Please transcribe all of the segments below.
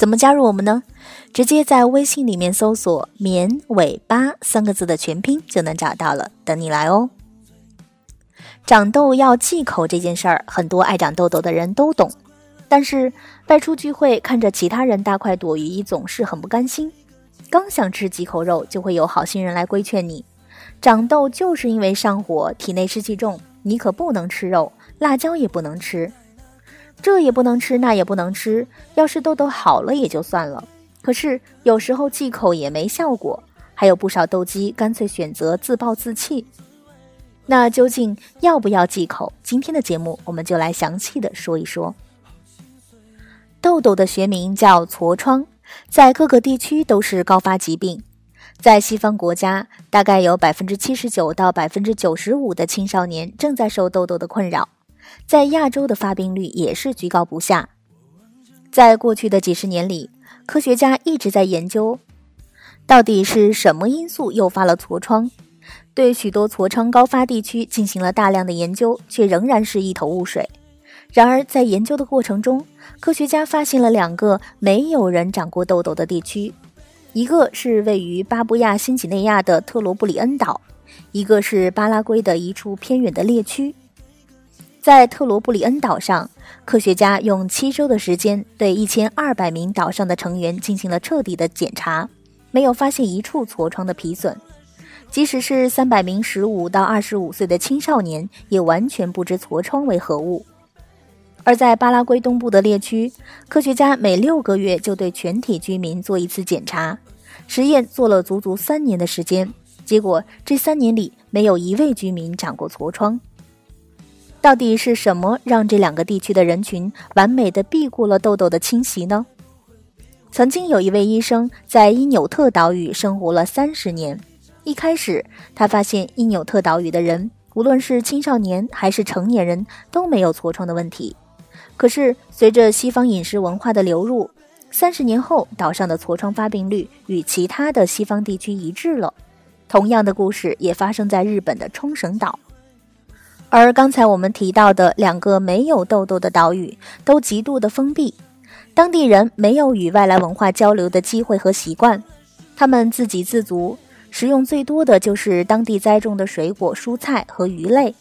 怎么加入我们呢？直接在微信里面搜索“绵尾巴”三个字的全拼就能找到了，等你来哦。长痘要忌口这件事儿，很多爱长痘痘的人都懂。但是外出聚会，看着其他人大快朵颐，总是很不甘心。刚想吃几口肉，就会有好心人来规劝你：长痘就是因为上火，体内湿气重，你可不能吃肉，辣椒也不能吃。这也不能吃，那也不能吃。要是痘痘好了也就算了，可是有时候忌口也没效果，还有不少痘肌干脆选择自暴自弃。那究竟要不要忌口？今天的节目我们就来详细的说一说。痘痘的学名叫痤疮，在各个地区都是高发疾病。在西方国家，大概有百分之七十九到百分之九十五的青少年正在受痘痘的困扰。在亚洲的发病率也是居高不下。在过去的几十年里，科学家一直在研究，到底是什么因素诱发了痤疮。对许多痤疮高发地区进行了大量的研究，却仍然是一头雾水。然而，在研究的过程中，科学家发现了两个没有人长过痘痘的地区，一个是位于巴布亚新几内亚的特罗布里恩岛，一个是巴拉圭的一处偏远的猎区。在特罗布里恩岛上，科学家用七周的时间对一千二百名岛上的成员进行了彻底的检查，没有发现一处痤疮的皮损。即使是三百名十五到二十五岁的青少年，也完全不知痤疮为何物。而在巴拉圭东部的猎区，科学家每六个月就对全体居民做一次检查，实验做了足足三年的时间，结果这三年里没有一位居民长过痤疮。到底是什么让这两个地区的人群完美的避过了痘痘的侵袭呢？曾经有一位医生在因纽特岛屿生活了三十年，一开始他发现因纽特岛屿的人，无论是青少年还是成年人，都没有痤疮的问题。可是随着西方饮食文化的流入，三十年后岛上的痤疮发病率与其他的西方地区一致了。同样的故事也发生在日本的冲绳岛。而刚才我们提到的两个没有痘痘的岛屿，都极度的封闭，当地人没有与外来文化交流的机会和习惯，他们自给自足，食用最多的就是当地栽种的水果、蔬菜和鱼类，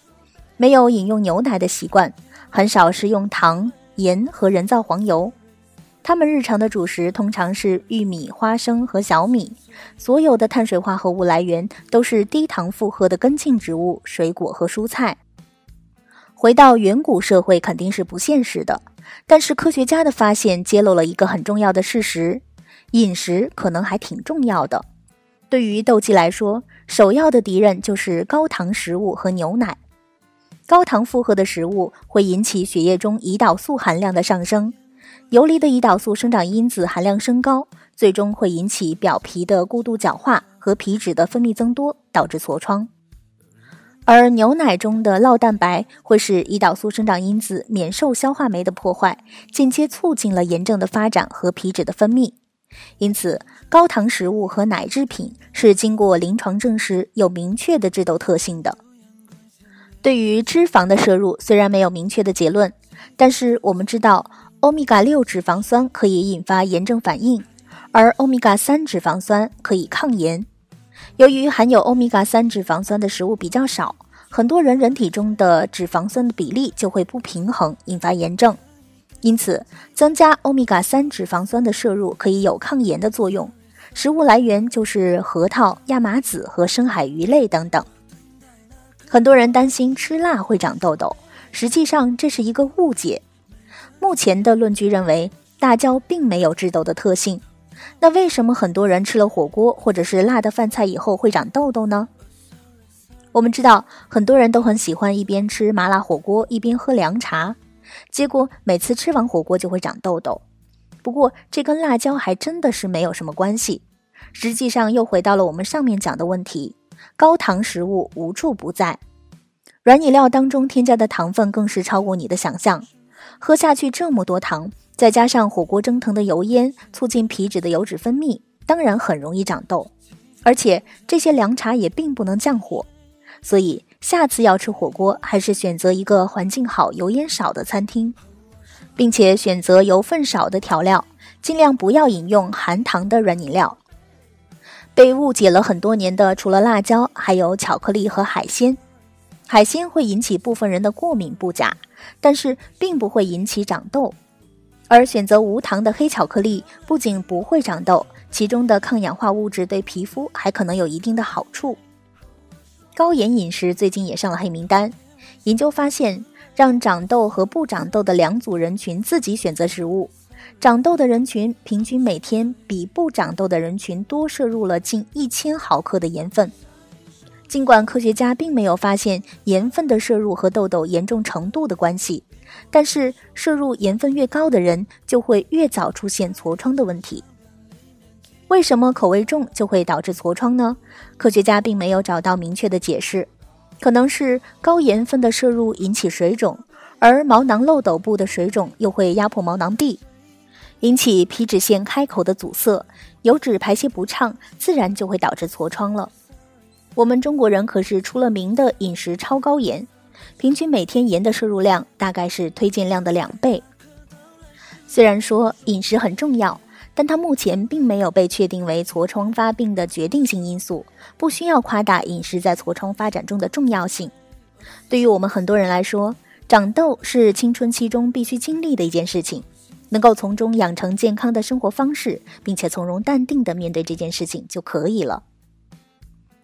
没有饮用牛奶的习惯，很少食用糖、盐和人造黄油。他们日常的主食通常是玉米、花生和小米，所有的碳水化合物来源都是低糖负荷的根茎植物、水果和蔬菜。回到远古社会肯定是不现实的，但是科学家的发现揭露了一个很重要的事实：饮食可能还挺重要的。对于痘肌来说，首要的敌人就是高糖食物和牛奶。高糖负荷的食物会引起血液中胰岛素含量的上升，游离的胰岛素生长因子含量升高，最终会引起表皮的过度角化和皮脂的分泌增多，导致痤疮。而牛奶中的酪蛋白会使胰岛素生长因子免受消化酶的破坏，间接促进了炎症的发展和皮脂的分泌。因此，高糖食物和奶制品是经过临床证实有明确的致痘特性的。对于脂肪的摄入，虽然没有明确的结论，但是我们知道，欧米伽六脂肪酸可以引发炎症反应，而欧米伽三脂肪酸可以抗炎。由于含有欧米伽三脂肪酸的食物比较少，很多人人体中的脂肪酸的比例就会不平衡，引发炎症。因此，增加欧米伽三脂肪酸的摄入可以有抗炎的作用。食物来源就是核桃、亚麻籽和深海鱼类等等。很多人担心吃辣会长痘痘，实际上这是一个误解。目前的论据认为，辣椒并没有致痘的特性。那为什么很多人吃了火锅或者是辣的饭菜以后会长痘痘呢？我们知道很多人都很喜欢一边吃麻辣火锅一边喝凉茶，结果每次吃完火锅就会长痘痘。不过这跟辣椒还真的是没有什么关系。实际上又回到了我们上面讲的问题：高糖食物无处不在，软饮料当中添加的糖分更是超过你的想象。喝下去这么多糖，再加上火锅蒸腾的油烟，促进皮脂的油脂分泌，当然很容易长痘。而且这些凉茶也并不能降火，所以下次要吃火锅，还是选择一个环境好、油烟少的餐厅，并且选择油分少的调料，尽量不要饮用含糖的软饮料。被误解了很多年的，除了辣椒，还有巧克力和海鲜。海鲜会引起部分人的过敏不假，但是并不会引起长痘。而选择无糖的黑巧克力，不仅不会长痘，其中的抗氧化物质对皮肤还可能有一定的好处。高盐饮食最近也上了黑名单。研究发现，让长痘和不长痘的两组人群自己选择食物。长痘的人群平均每天比不长痘的人群多摄入了近一千毫克的盐分。尽管科学家并没有发现盐分的摄入和痘痘严重程度的关系，但是摄入盐分越高的人就会越早出现痤疮的问题。为什么口味重就会导致痤疮呢？科学家并没有找到明确的解释，可能是高盐分的摄入引起水肿，而毛囊漏斗部的水肿又会压迫毛囊壁。引起皮脂腺开口的阻塞，油脂排泄不畅，自然就会导致痤疮了。我们中国人可是出了名的饮食超高盐，平均每天盐的摄入量大概是推荐量的两倍。虽然说饮食很重要，但它目前并没有被确定为痤疮发病的决定性因素，不需要夸大饮食在痤疮发展中的重要性。对于我们很多人来说，长痘是青春期中必须经历的一件事情。能够从中养成健康的生活方式，并且从容淡定地面对这件事情就可以了。